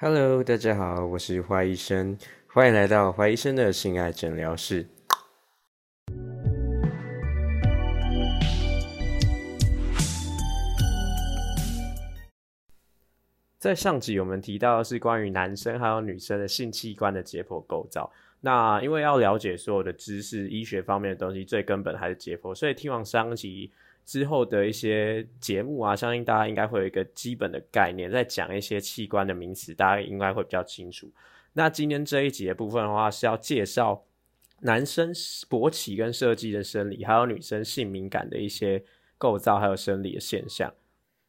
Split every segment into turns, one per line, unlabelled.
Hello，大家好，我是花医生，欢迎来到花医生的性爱诊疗室。在上集我们提到的是关于男生还有女生的性器官的解剖构造。那因为要了解所有的知识、医学方面的东西，最根本还是解剖，所以听完上集。之后的一些节目啊，相信大家应该会有一个基本的概念，在讲一些器官的名词，大家应该会比较清楚。那今天这一集的部分的话，是要介绍男生勃起跟射击的生理，还有女生性敏感的一些构造还有生理的现象。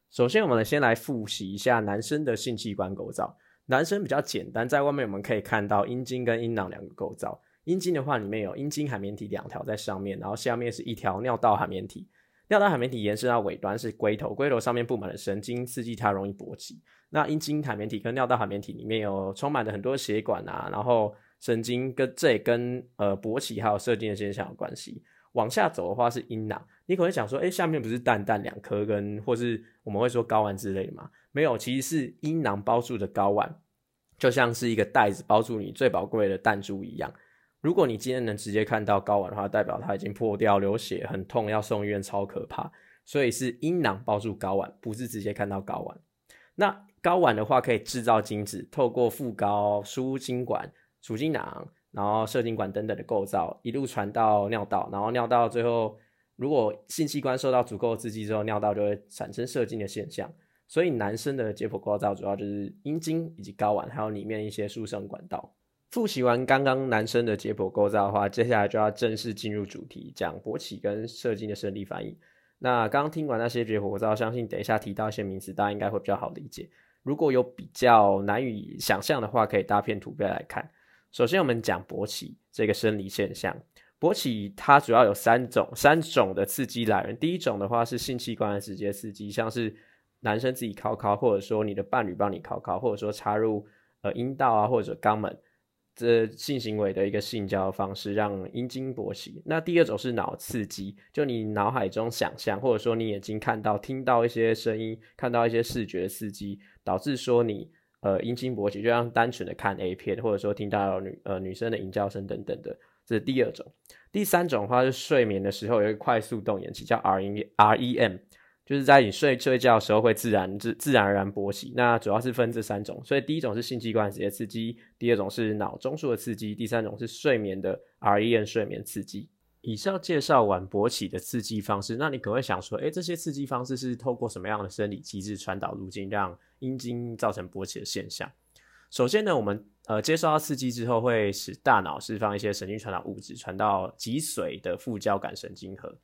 首先，我们先来复习一下男生的性器官构造。男生比较简单，在外面我们可以看到阴茎跟阴囊两个构造。阴茎的话，里面有阴茎海绵体两条在上面，然后下面是一条尿道海绵体。尿道海绵体延伸到尾端是龟头，龟头上面布满了神经，刺激它容易勃起。那阴茎海绵体跟尿道海绵体里面有充满了很多血管啊，然后神经跟这也跟呃勃起还有射精的现象有关系。往下走的话是阴囊，你可能想说，哎，下面不是蛋蛋两颗跟或是我们会说睾丸之类的吗？没有，其实是阴囊包住的睾丸，就像是一个袋子包住你最宝贵的弹珠一样。如果你今天能直接看到睾丸的话，代表它已经破掉、流血、很痛，要送医院，超可怕。所以是阴囊包住睾丸，不是直接看到睾丸。那睾丸的话，可以制造精子，透过副睾、输精管、储精囊，然后射精管等等的构造，一路传到尿道，然后尿道最后，如果性器官受到足够刺激之后，尿道就会产生射精的现象。所以男生的解剖构造主要就是阴茎以及睾丸，还有里面一些输送管道。复习完刚刚男生的解剖构造的话，接下来就要正式进入主题，讲勃起跟射精的生理反应。那刚刚听完那些解剖构造，相信等一下提到一些名词，大家应该会比较好理解。如果有比较难以想象的话，可以搭片图片来看。首先，我们讲勃起这个生理现象。勃起它主要有三种三种的刺激来源。第一种的话是性器官的直接刺激，像是男生自己靠靠，或者说你的伴侣帮你靠靠，或者说插入呃阴道啊或者肛门。这性行为的一个性交方式，让阴茎勃起。那第二种是脑刺激，就你脑海中想象，或者说你眼睛看到、听到一些声音，看到一些视觉刺激，导致说你呃阴茎勃起，就像单纯的看 A 片，或者说听到女呃女生的淫叫声等等的。这是第二种。第三种的话是睡眠的时候有一个快速动眼期，叫 R E R E M。就是在你睡睡觉的时候会自然自自然而然勃起，那主要是分这三种，所以第一种是性器官直接刺激，第二种是脑中枢的刺激，第三种是睡眠的 REM 睡眠刺激。以上介绍完勃起的刺激方式，那你可能会想说，诶，这些刺激方式是透过什么样的生理机制传导路径，让阴茎造成勃起的现象？首先呢，我们呃接受到刺激之后，会使大脑释放一些神经传导物质，传到脊髓的副交感神经核。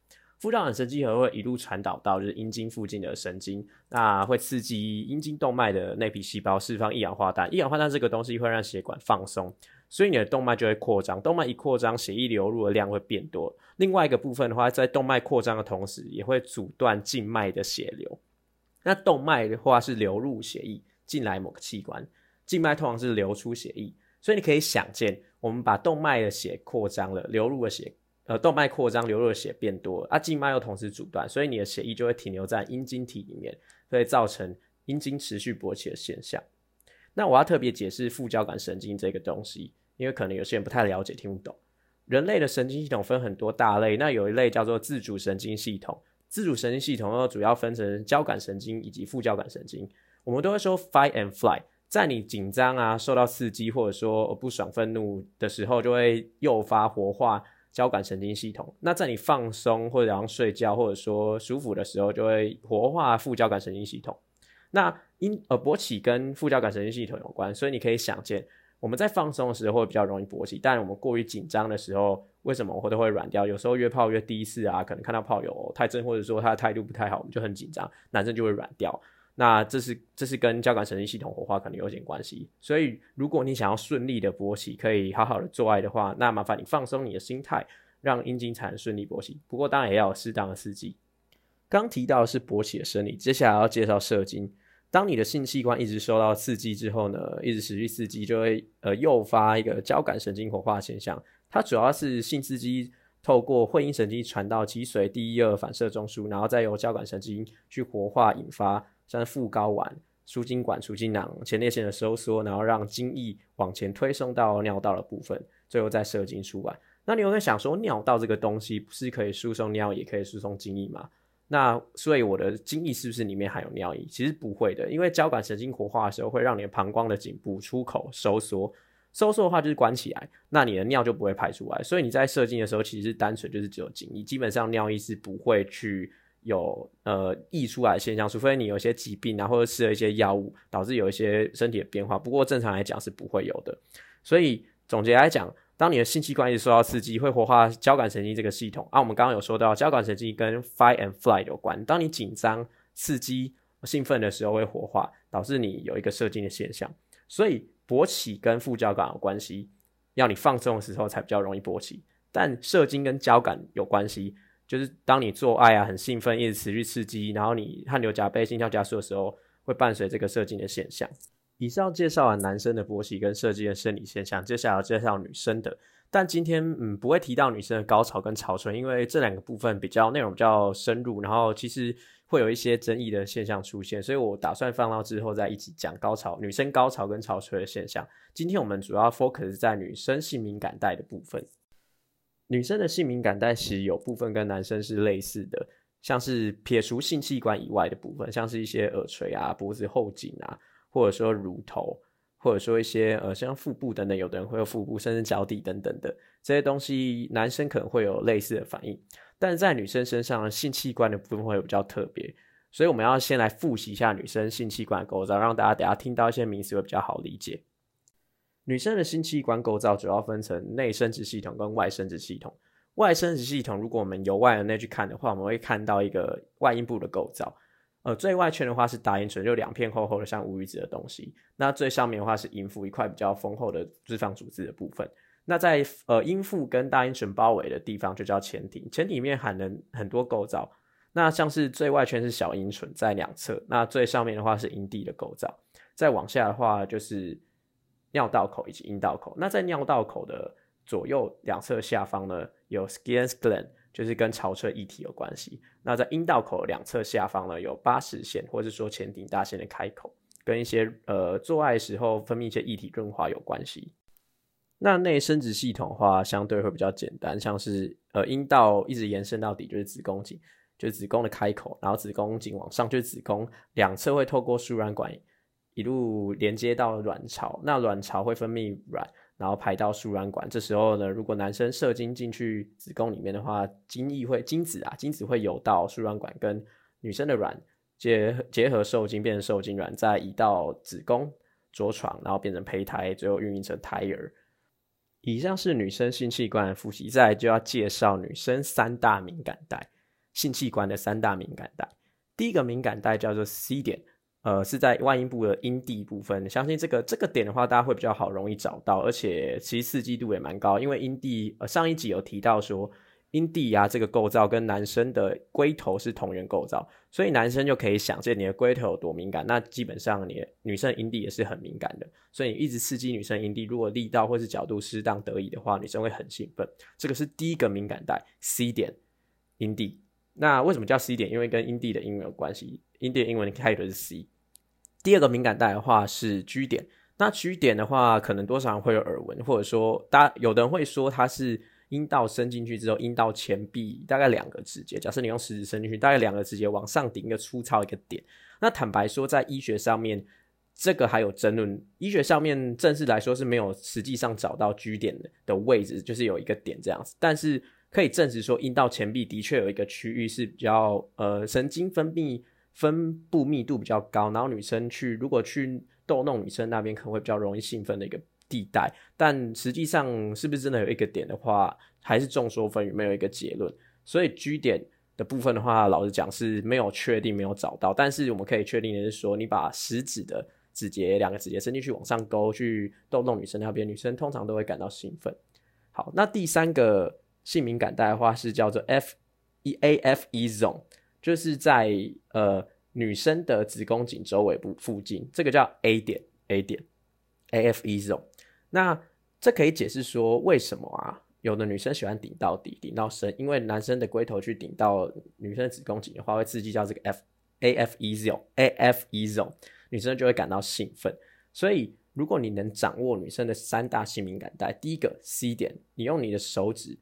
副交感神经核会一路传导到就是阴茎附近的神经，那会刺激阴茎动脉的内皮细胞释放一氧化氮。一氧化氮这个东西会让血管放松，所以你的动脉就会扩张。动脉一扩张，血液流入的量会变多。另外一个部分的话，在动脉扩张的同时，也会阻断静脉的血流。那动脉的话是流入血液进来某个器官，静脉通常是流出血液。所以你可以想见，我们把动脉的血扩张了，流入的血。呃，动脉扩张，流入的血变多，啊，静脉又同时阻断，所以你的血液就会停留在阴茎体里面，会造成阴茎持续勃起的现象。那我要特别解释副交感神经这个东西，因为可能有些人不太了解，听不懂。人类的神经系统分很多大类，那有一类叫做自主神经系统。自主神经系统又主要分成交感神经以及副交感神经。我们都会说 fight and fly，在你紧张啊、受到刺激或者说不爽、愤怒的时候，就会诱发活化。交感神经系统，那在你放松或者然后睡觉或者说舒服的时候，就会活化副交感神经系统。那因呃勃起跟副交感神经系统有关，所以你可以想见，我们在放松的时候会比较容易勃起，但我们过于紧张的时候，为什么会都会软掉？有时候约炮约第一次啊，可能看到炮友太正，或者说他的态度不太好，我们就很紧张，男生就会软掉。那这是这是跟交感神经系统活化可能有点关系，所以如果你想要顺利的勃起，可以好好的做爱的话，那麻烦你放松你的心态，让阴茎才能顺利勃起。不过当然也要有适当的刺激。刚提到是勃起的生理，接下来要介绍射精。当你的性器官一直受到刺激之后呢，一直持续刺激，就会呃诱发一个交感神经活化现象。它主要是性刺激透过会阴神经传到脊髓第一二反射中枢，然后再由交感神经去活化引发。像副睾丸、输精管、输精囊、前列腺的收缩，然后让精液往前推送到尿道的部分，最后再射精出来。那你有没有想说，尿道这个东西不是可以输送尿，也可以输送精液吗？那所以我的精液是不是里面含有尿液？其实不会的，因为交感神经活化的时候，会让你的膀胱的颈部出口收缩，收缩的话就是关起来，那你的尿就不会排出来。所以你在射精的时候，其实单纯就是只有精液，基本上尿液是不会去。有呃溢出来的现象，除非你有一些疾病啊，或者吃了一些药物，导致有一些身体的变化。不过正常来讲是不会有的。所以总结来讲，当你的性器官一受到刺激，会活化交感神经这个系统。啊，我们刚刚有说到交感神经跟 fight and flight 有关。当你紧张、刺激、兴奋的时候会活化，导致你有一个射精的现象。所以勃起跟副交感有关系，要你放松的时候才比较容易勃起。但射精跟交感有关系。就是当你做爱啊，很兴奋，一直持续刺激，然后你汗流浃背、心跳加速的时候，会伴随这个射精的现象。以上介绍完男生的勃起跟射精的生理现象，接下来要介绍女生的。但今天嗯不会提到女生的高潮跟潮吹，因为这两个部分比较内容比较深入，然后其实会有一些争议的现象出现，所以我打算放到之后再一起讲高潮、女生高潮跟潮吹的现象。今天我们主要 focus 在女生性敏感带的部分。女生的性敏感带其实有部分跟男生是类似的，像是撇除性器官以外的部分，像是一些耳垂啊、脖子后颈啊，或者说乳头，或者说一些呃像腹部等等，有的人会有腹部，甚至脚底等等的这些东西，男生可能会有类似的反应，但是在女生身上性器官的部分会比较特别，所以我们要先来复习一下女生性器官构造，让大家等下听到一些名词会比较好理解。女生的性器官构造主要分成内生殖系统跟外生殖系统。外生殖系统，如果我们由外而内去看的话，我们会看到一个外阴部的构造。呃，最外圈的话是大阴唇，就两片厚厚的像乌鱼子的东西。那最上面的话是阴腹，一块比较丰厚的脂肪组织的部分。那在呃阴腹跟大阴唇包围的地方就叫前庭，前庭里面含了很多构造。那像是最外圈是小阴唇在两侧，那最上面的话是阴蒂的构造。再往下的话就是。尿道口以及阴道口，那在尿道口的左右两侧下方呢，有 skin gland，就是跟潮吹液体有关系。那在阴道口两侧下方呢，有八实腺，或者说前庭大腺的开口，跟一些呃做爱时候分泌一些液体润滑有关系。那内生殖系统的话，相对会比较简单，像是呃阴道一直延伸到底就是子宫颈，就是子宫的开口，然后子宫颈往上就是子宫，两侧会透过输卵管。一路连接到卵巢，那卵巢会分泌卵，然后排到输卵管。这时候呢，如果男生射精进去子宫里面的话，精液会精子啊，精子会游到输卵管，跟女生的卵结结合受精，变成受精卵，再移到子宫着床，然后变成胚胎，最后孕育成胎儿。以上是女生性器官的复习，再来就要介绍女生三大敏感带，性器官的三大敏感带。第一个敏感带叫做 C 点。呃，是在外阴部的阴蒂部分，相信这个这个点的话，大家会比较好容易找到，而且其实刺激度也蛮高。因为阴蒂，呃，上一集有提到说，阴蒂呀这个构造跟男生的龟头是同源构造，所以男生就可以想见你的龟头有多敏感。那基本上你女生阴蒂也是很敏感的，所以你一直刺激女生阴蒂，如果力道或是角度适当得宜的话，女生会很兴奋。这个是第一个敏感带 C 点阴蒂。那为什么叫 C 点？因为跟阴蒂的英文有关系，阴蒂的英文开头是 C。第二个敏感带的话是 G 点，那 G 点的话，可能多少人会有耳闻，或者说，大家有的人会说它是阴道伸进去之后，阴道前壁大概两个指节，假设你用食指伸进去，大概两个指节往上顶一个粗糙一个点。那坦白说，在医学上面，这个还有争论。医学上面正式来说是没有实际上找到 G 点的位置，就是有一个点这样子。但是可以证实说，阴道前壁的确有一个区域是比较呃神经分泌。分布密度比较高，然后女生去如果去逗弄女生那边，可能会比较容易兴奋的一个地带。但实际上是不是真的有一个点的话，还是众说纷纭，没有一个结论。所以 G 点的部分的话，老实讲是没有确定，没有找到。但是我们可以确定的是说，你把食指的指节两个指节伸进去往上勾，去逗弄女生那边，女生通常都会感到兴奋。好，那第三个性敏感带的话是叫做 F E A F E zone。就是在呃女生的子宫颈周围部附近，这个叫 A 点 A 点 A F E zone。那这可以解释说为什么啊？有的女生喜欢顶到底、顶到深，因为男生的龟头去顶到女生的子宫颈的话，会刺激到这个 F A F E zone A F E zone。女生就会感到兴奋。所以，如果你能掌握女生的三大性敏感带，第一个 C 点，你用你的手指，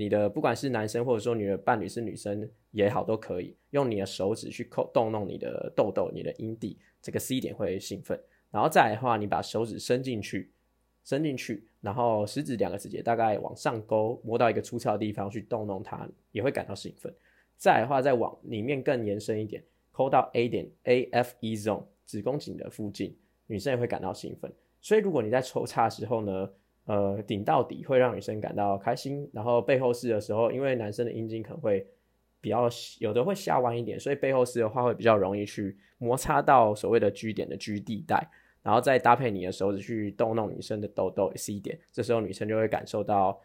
你的不管是男生或者说你的伴侣是女生也好，都可以用你的手指去扣动弄你的痘痘、你的阴蒂，这个 C 点会兴奋。然后再来的话，你把手指伸进去，伸进去，然后食指两个指节大概往上勾，摸到一个粗糙的地方去动弄它，也会感到兴奋。再来的话，再往里面更延伸一点，抠到 A 点 A F E zone 子宫颈的附近。女生也会感到兴奋，所以如果你在抽插的时候呢，呃，顶到底会让女生感到开心。然后背后式的时候，因为男生的阴茎可能会比较有的会下弯一点，所以背后式的话会比较容易去摩擦到所谓的 G 点的 G 地带，然后再搭配你的手指去动弄女生的痘痘 C 点，这时候女生就会感受到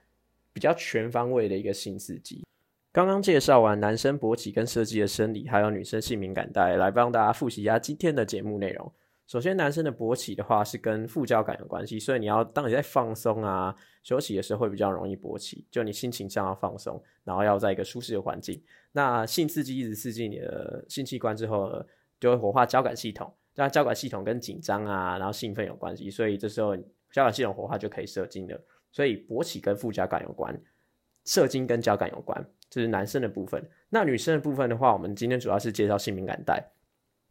比较全方位的一个性刺激。刚刚介绍完男生勃起跟射击的生理，还有女生性敏感带，来帮大家复习一下今天的节目内容。首先，男生的勃起的话是跟副交感有关系，所以你要当你在放松啊、休息的时候会比较容易勃起。就你心情上要放松，然后要在一个舒适的环境。那性刺激一直刺激你的性器官之后，就会活化交感系统。那交感系统跟紧张啊，然后兴奋有关系，所以这时候交感系统活化就可以射精了。所以勃起跟副交感有关，射精跟交感有关，这是男生的部分。那女生的部分的话，我们今天主要是介绍性敏感带。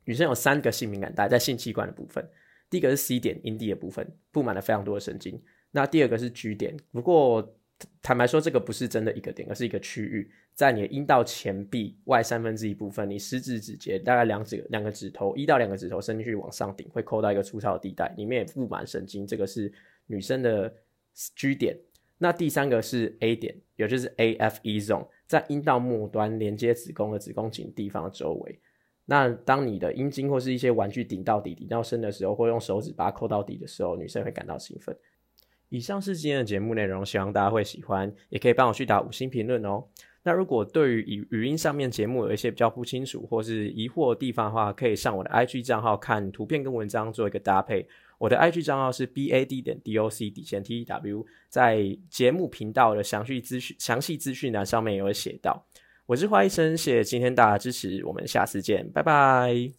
女生有三个性敏感带在性器官的部分，第一个是 C 点阴蒂的部分，布满了非常多的神经。那第二个是 G 点，不过坦白说，这个不是真的一个点，而是一个区域，在你的阴道前壁外三分之一部分，你食指指节大概两指两个指头，一到两个指头伸进去往上顶，会抠到一个粗糙的地带，里面也布满神经，这个是女生的 G 点。那第三个是 A 点，也就是 A F E zone，在阴道末端连接子宫的子宫颈地方的周围。那当你的阴茎或是一些玩具顶到底、顶到深的时候，或用手指把它扣到底的时候，女生会感到兴奋。以上是今天的节目内容，希望大家会喜欢，也可以帮我去打五星评论哦。那如果对于语语音上面节目有一些比较不清楚或是疑惑的地方的话，可以上我的 IG 账号看图片跟文章做一个搭配。我的 IG 账号是 b a d 点 d o c 底线 t w，在节目频道的详细资讯详细资讯栏上面也会写到。我是花医生，谢谢今天大家支持，我们下次见，拜拜。